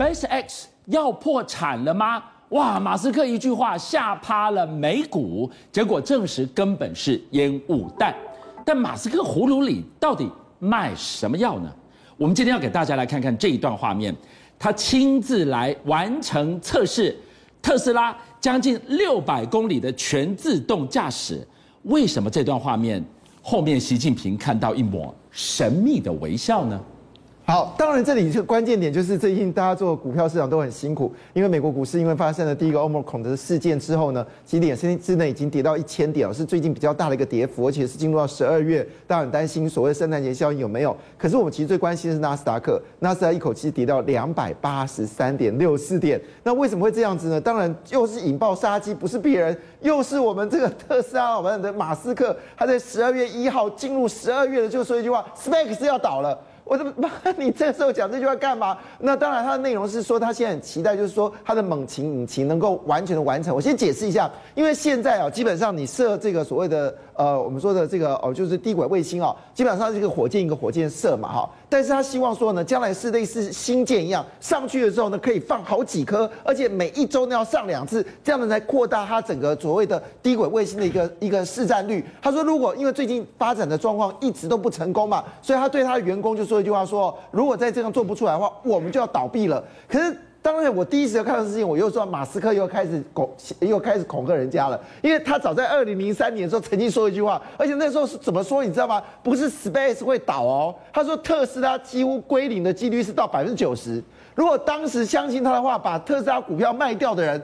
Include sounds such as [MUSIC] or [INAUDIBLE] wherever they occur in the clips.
SpaceX 要破产了吗？哇，马斯克一句话吓趴了美股，结果证实根本是烟雾弹。但马斯克葫芦里到底卖什么药呢？我们今天要给大家来看看这一段画面，他亲自来完成测试，特斯拉将近六百公里的全自动驾驶。为什么这段画面后面习近平看到一抹神秘的微笑呢？好，当然这里这个关键点就是最近大家做股票市场都很辛苦，因为美国股市因为发生了第一个 Omicron 的事件之后呢，几点时间之内已经跌到一千点了，是最近比较大的一个跌幅，而且是进入到十二月，大家很担心所谓圣诞节效应有没有？可是我们其实最关心的是纳斯达克，纳斯达克一口气跌到两百八十三点六四点，那为什么会这样子呢？当然又是引爆杀机，不是别人，又是我们这个特斯拉，我们的马斯克，他在十二月一号进入十二月的就说一句话，SpaceX 要倒了。我怎么？你这时候讲这句话干嘛？那当然，它的内容是说他现在很期待，就是说他的猛禽引擎能够完全的完成。我先解释一下，因为现在啊，基本上你设这个所谓的呃，我们说的这个哦，就是低轨卫星啊，基本上是一个火箭一个火箭射嘛哈。但是他希望说呢，将来是类似星舰一样上去的时候呢，可以放好几颗，而且每一周呢要上两次，这样子来扩大它整个所谓的低轨卫星的一个 [LAUGHS] 一个市占率。他说，如果因为最近发展的状况一直都不成功嘛，所以他对他的员工就说。一句话说，如果再这样做不出来的话，我们就要倒闭了。可是，当然，我第一时间看到事情，我又说马斯克又开始恐，又开始恐吓人家了。因为他早在二零零三年的时候曾经说一句话，而且那时候是怎么说，你知道吗？不是 Space 会倒哦，他说特斯拉几乎归零的几率是到百分之九十。如果当时相信他的话，把特斯拉股票卖掉的人。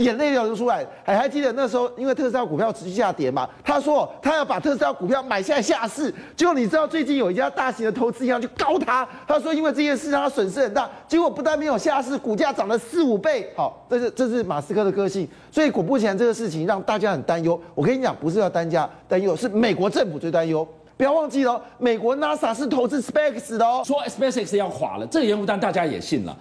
眼泪流出来，还还记得那时候，因为特斯拉股票持续下跌嘛，他说他要把特斯拉股票买下来下市。结果你知道最近有一家大型的投资银行去告他，他说因为这件事让他损失很大。结果不但没有下市，股价涨了四五倍。好，这是这是马斯克的个性。所以果不其然，这个事情让大家很担忧。我跟你讲，不是要单家担忧，是美国政府最担忧。不要忘记了，美国 NASA 是投资 SpaceX 的哦。说 SpaceX 要垮了，这个烟雾弹大家也信了。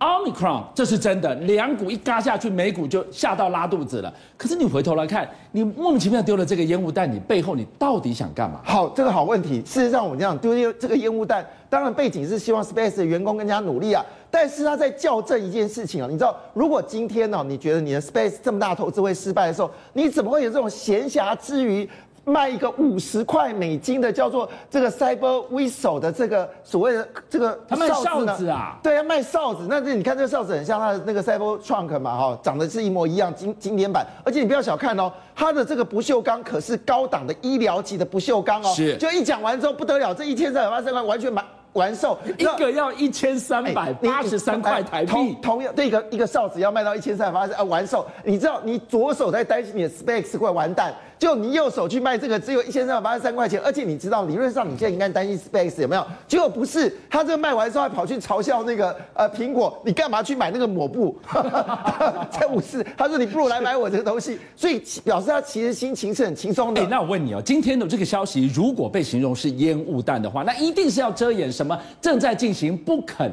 Omicron，这是真的，两股一嘎下去，美股就吓到拉肚子了。可是你回头来看，你莫名其妙丢了这个烟雾弹，你背后你到底想干嘛？好，这个好问题。事实上，我们这样丢这个烟雾弹，当然背景是希望 Space 的员工更加努力啊。但是他在校正一件事情啊，你知道，如果今天呢，你觉得你的 Space 这么大投资会失败的时候，你怎么会有这种闲暇之余？卖一个五十块美金的叫做这个 Cyber Whistle 的这个所谓的这个他卖哨子啊？对啊，卖哨子。那这你看这个哨子很像它的那个 Cyber Trunk 嘛，哈，长得是一模一样，经经典版。而且你不要小看哦，它的这个不锈钢可是高档的医疗级的不锈钢哦。是。就一讲完之后不得了，这一千三百八十块完全买完售，一个要一千三百八十三块台币。同同样，这个一个哨子要卖到一千三百八十啊完售。你知道，你左手在担心你的 SpaceX 会完蛋。就你右手去卖这个，只有一千三百八十三块钱，而且你知道，理论上你现在应该担心 Space 有没有？结果不是，他这个卖完之后还跑去嘲笑那个呃苹果，你干嘛去买那个抹布？[LAUGHS] 在五四，他说你不如来买我这个东西，所以表示他其实心情是很轻松的。欸，那我问你哦，今天的这个消息如果被形容是烟雾弹的话，那一定是要遮掩什么正在进行不肯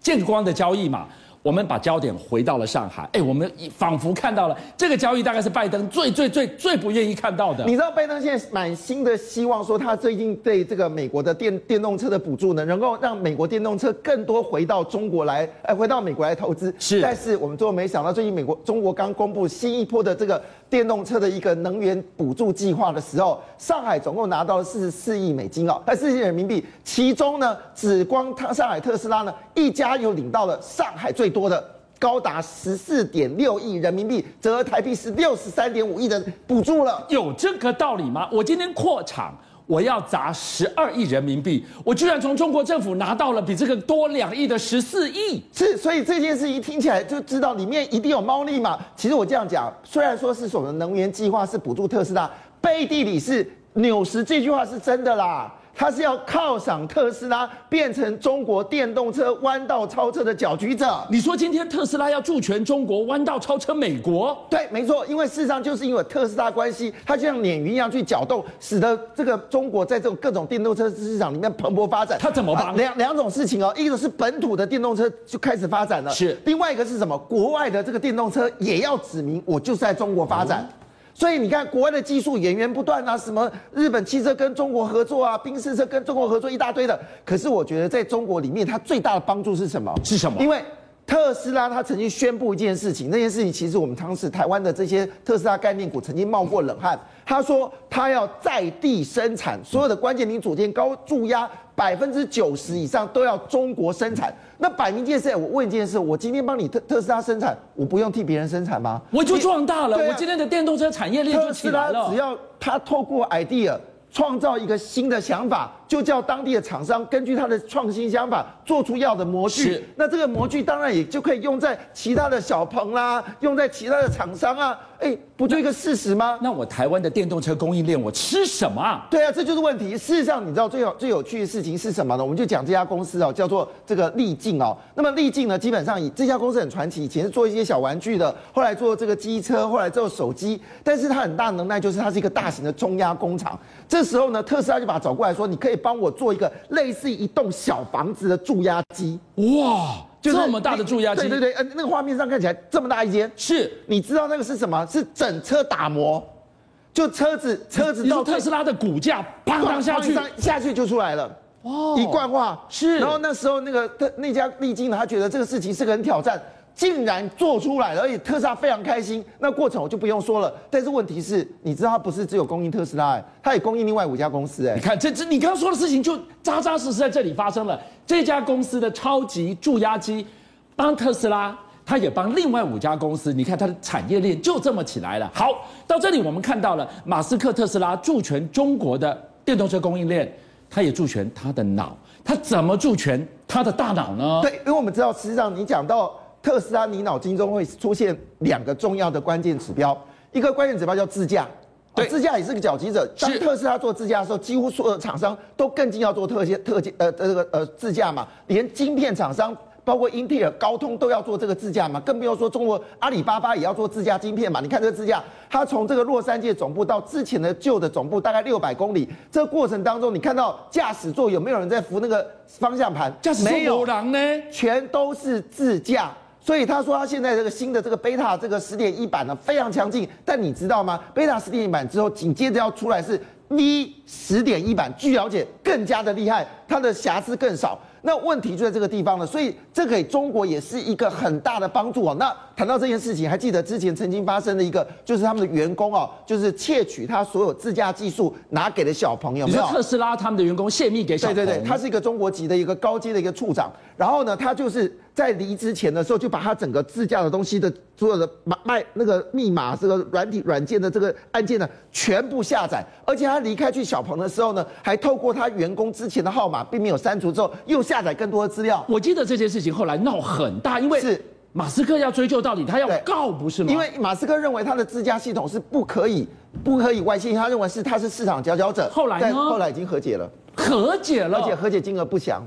见光的交易嘛？我们把焦点回到了上海，哎，我们仿佛看到了这个交易，大概是拜登最最最最不愿意看到的。你知道拜登现在满心的希望，说他最近对这个美国的电电动车的补助呢，能够让美国电动车更多回到中国来，哎，回到美国来投资。是，但是我们最后没想到，最近美国中国刚公布新一波的这个电动车的一个能源补助计划的时候，上海总共拿到了四十四亿美金哦，呃，四十亿人民币，其中呢，只光他上海特斯拉呢一家有领到了上海最多的高达十四点六亿人民币，折合台币是六十三点五亿的补助了。有这个道理吗？我今天扩厂，我要砸十二亿人民币，我居然从中国政府拿到了比这个多两亿的十四亿。是，所以这件事一听起来就知道里面一定有猫腻嘛。其实我这样讲，虽然说是什么能源计划是补助特斯拉，背地里是纽时这句话是真的啦。他是要犒赏特斯拉变成中国电动车弯道超车的搅局者。你说今天特斯拉要助全中国弯道超车美国？对，没错，因为事实上就是因为特斯拉关系，它就像鲶鱼一样去搅动，使得这个中国在这种各种电动车市场里面蓬勃发展。它怎么办？两两种事情哦，一个是本土的电动车就开始发展了，是；另外一个是什么？国外的这个电动车也要指明我就是在中国发展。嗯所以你看，国外的技术源源不断啊，什么日本汽车跟中国合作啊，宾士车跟中国合作一大堆的。可是我觉得在中国里面，它最大的帮助是什么？是什么？因为特斯拉他曾经宣布一件事情，那件事情其实我们当时台湾的这些特斯拉概念股曾经冒过冷汗。他说他要在地生产，所有的关键零组件高注压百分之九十以上都要中国生产。那摆明件事，我问一件事，我今天帮你特特斯拉生产，我不用替别人生产吗？我就壮大了，啊、我今天的电动车产业链就起来了。只要他透过 idea。创造一个新的想法，就叫当地的厂商根据他的创新想法做出要的模具。是那这个模具当然也就可以用在其他的小鹏啦，用在其他的厂商啊。哎，不就一个事实吗？那，那我台湾的电动车供应链，我吃什么啊？对啊，这就是问题。事实上，你知道最有最有趣的事情是什么呢？我们就讲这家公司哦，叫做这个力进哦。那么力进呢，基本上以这家公司很传奇，以前是做一些小玩具的，后来做这个机车，后来做手机。但是它很大能耐，就是它是一个大型的中压工厂。这时候呢，特斯拉就把他找过来说：“你可以帮我做一个类似一栋小房子的注压机。”哇！就这么大的注压机，对对对，呃，那个画面上看起来这么大一间，是，你知道那个是什么？是整车打磨，就车子车子到特斯拉的骨架砰砰下去，下去就出来了，哦，一贯化是。然后那时候那个特那家丽晶呢，他觉得这个事情是个很挑战。竟然做出来了，而且特斯拉非常开心。那过程我就不用说了。但是问题是，你知道它不是只有供应特斯拉，哎，它也供应另外五家公司，哎。你看，这这你刚刚说的事情就扎扎实实在这里发生了。这家公司的超级注压机帮特斯拉，它也帮另外五家公司。你看它的产业链就这么起来了。好，到这里我们看到了马斯克特斯拉助全中国的电动车供应链，他也助全他的脑。他怎么助全他的大脑呢？对，因为我们知道，实际上你讲到。特斯拉，你脑筋中会出现两个重要的关键指标，一个关键指标叫自驾，对，自驾也是个搅局者。当特斯拉做自驾的时候，几乎所有的厂商都更进要做特些特呃这个呃自驾嘛，连晶片厂商。包括英特尔、高通都要做这个自驾嘛，更不用说中国阿里巴巴也要做自驾晶片嘛。你看这个自驾，它从这个洛杉矶总部到之前的旧的总部，大概六百公里。这个过程当中，你看到驾驶座有没有人在扶那个方向盘？驾驶座没有人呢，全都是自驾。所以他说他现在这个新的这个贝塔这个十点一版呢，非常强劲，但你知道吗？贝塔十点一版之后，紧接着要出来是 V 十点一版，据了解更加的厉害，它的瑕疵更少。那问题就在这个地方了，所以这给中国也是一个很大的帮助啊。那谈到这件事情，还记得之前曾经发生的一个，就是他们的员工哦，就是窃取他所有自驾技术拿给了小朋友。你说特斯拉他们的员工泄密给小朋友？对对对，他是一个中国籍的一个高阶的一个处长。然后呢，他就是在离职前的时候，就把他整个自驾的东西的所有的买卖那个密码、这个软体软件的这个按键呢，全部下载。而且他离开去小鹏的时候呢，还透过他员工之前的号码，并没有删除之后又。下载更多的资料，我记得这件事情后来闹很大，因为是马斯克要追究到底，他要告不是吗？因为马斯克认为他的自驾系统是不可以、不可以外泄，他认为是他是市场佼佼者。后来呢？后来已经和解了，和解了，而且和解金额不详，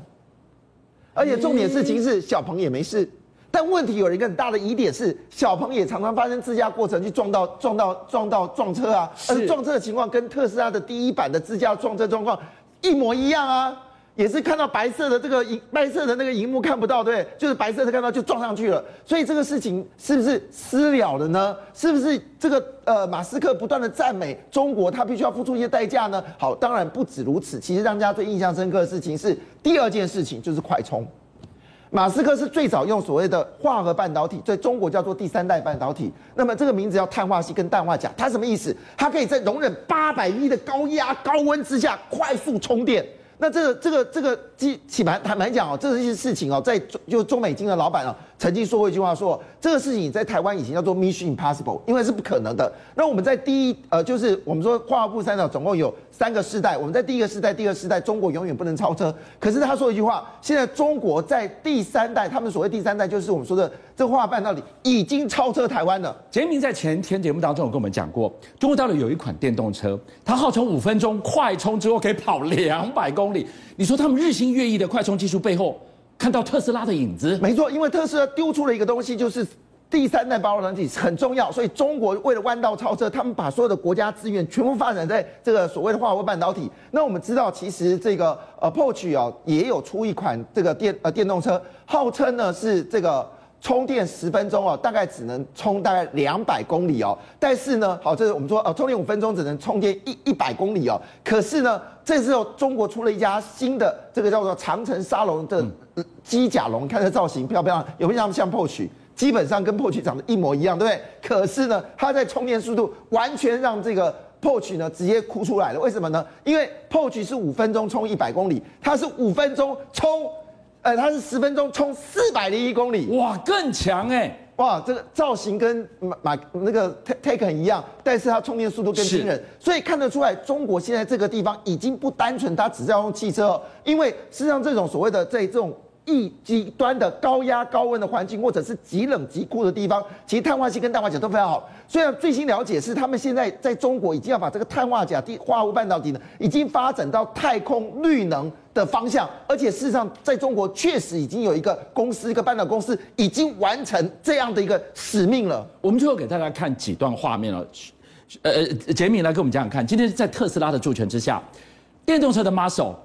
而且重点事情是小鹏也没事，但问题有一个很大的疑点是，小鹏也常常发生自驾过程去撞到、撞到、撞到撞车啊，而撞车的情况跟特斯拉的第一版的自驾撞车状况一模一样啊。也是看到白色的这个荧白色的那个荧幕看不到，对，就是白色的看到就撞上去了，所以这个事情是不是私了了呢？是不是这个呃马斯克不断的赞美中国，他必须要付出一些代价呢？好，当然不止如此，其实让大家最印象深刻的事情是第二件事情，就是快充。马斯克是最早用所谓的化合半导体，在中国叫做第三代半导体，那么这个名字叫碳化矽跟氮化钾，它什么意思？它可以在容忍八百亿的高压高温之下快速充电。那这个这个这个，基起码坦白讲哦，这是一些事情哦，在就中美晶的老板哦，曾经说过一句话说，这个事情在台湾以前叫做 Mission Impossible，因为是不可能的。那我们在第一呃，就是我们说华尔兹三角总共有三个世代，我们在第一个世代、第二世代，中国永远不能超车。可是他说一句话，现在中国在第三代，他们所谓第三代就是我们说的这个华为半导体已经超车台湾了。杰明在前天节目当中有跟我们讲过，中国大陆有一款电动车，它号称五分钟快充之后可以跑两百公里。你说他们日新月异的快充技术背后，看到特斯拉的影子？没错，因为特斯拉丢出了一个东西，就是第三代半导体很重要，所以中国为了弯道超车，他们把所有的国家资源全部发展在这个所谓的华为半导体。那我们知道，其实这个呃，Porsche 哦也有出一款这个电呃电动车，号称呢是这个。充电十分钟哦，大概只能充大概两百公里哦。但是呢，好，这是我们说哦，充电五分钟只能充电一一百公里哦。可是呢，这时候中国出了一家新的这个叫做长城沙龙的机甲龙，看这造型漂不漂亮？有没有像像 Porsche？基本上跟 Porsche 长得一模一样，对不对？可是呢，它在充电速度完全让这个 Porsche 呢直接哭出来了。为什么呢？因为 Porsche 是五分钟充一百公里，它是五分钟充。呃，它是十分钟充四百零一公里，哇，更强哎、欸！哇，这个造型跟马马那个 Taycan 一样，但是它充电速度更惊人，所以看得出来，中国现在这个地方已经不单纯，它只是要用汽车，因为实际上这种所谓的在这种。一极端的高压高温的环境，或者是极冷极酷的地方，其实碳化硅跟氮化钾都非常好。虽然最新了解是，他们现在在中国已经要把这个碳化钾地化合物半导体呢，已经发展到太空绿能的方向。而且事实上，在中国确实已经有一个公司，一个半导公司已经完成这样的一个使命了。我们最后给大家看几段画面了。呃，杰米来给我们讲讲看，今天在特斯拉的助权之下，电动车的 muscle，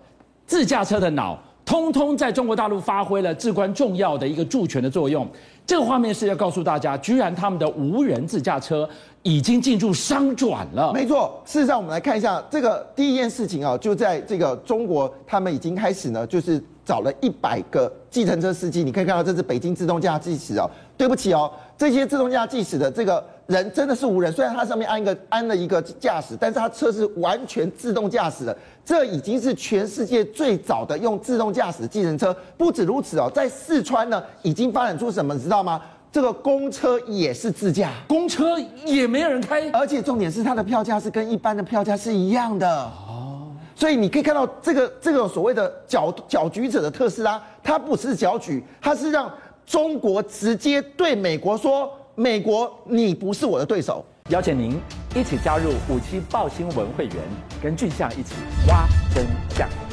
自驾车的脑。通通在中国大陆发挥了至关重要的一个助权的作用。这个画面是要告诉大家，居然他们的无人自驾车已经进入商转了。没错，事实上我们来看一下这个第一件事情啊，就在这个中国，他们已经开始呢，就是找了一百个计程车司机。你可以看到这是北京自动驾驶驶哦。对不起哦，这些自动驾驶的这个。人真的是无人，虽然它上面安一个安了一个驾驶，但是它车是完全自动驾驶的。这已经是全世界最早的用自动驾驶的计程车。不止如此哦，在四川呢，已经发展出什么，你知道吗？这个公车也是自驾，公车也没有人开，而且重点是它的票价是跟一般的票价是一样的哦。所以你可以看到这个这个所谓的搅搅局者的特斯拉，它不是搅局，它是让中国直接对美国说。美国，你不是我的对手。邀请您一起加入五七报新闻会员，跟俊相一起挖真相。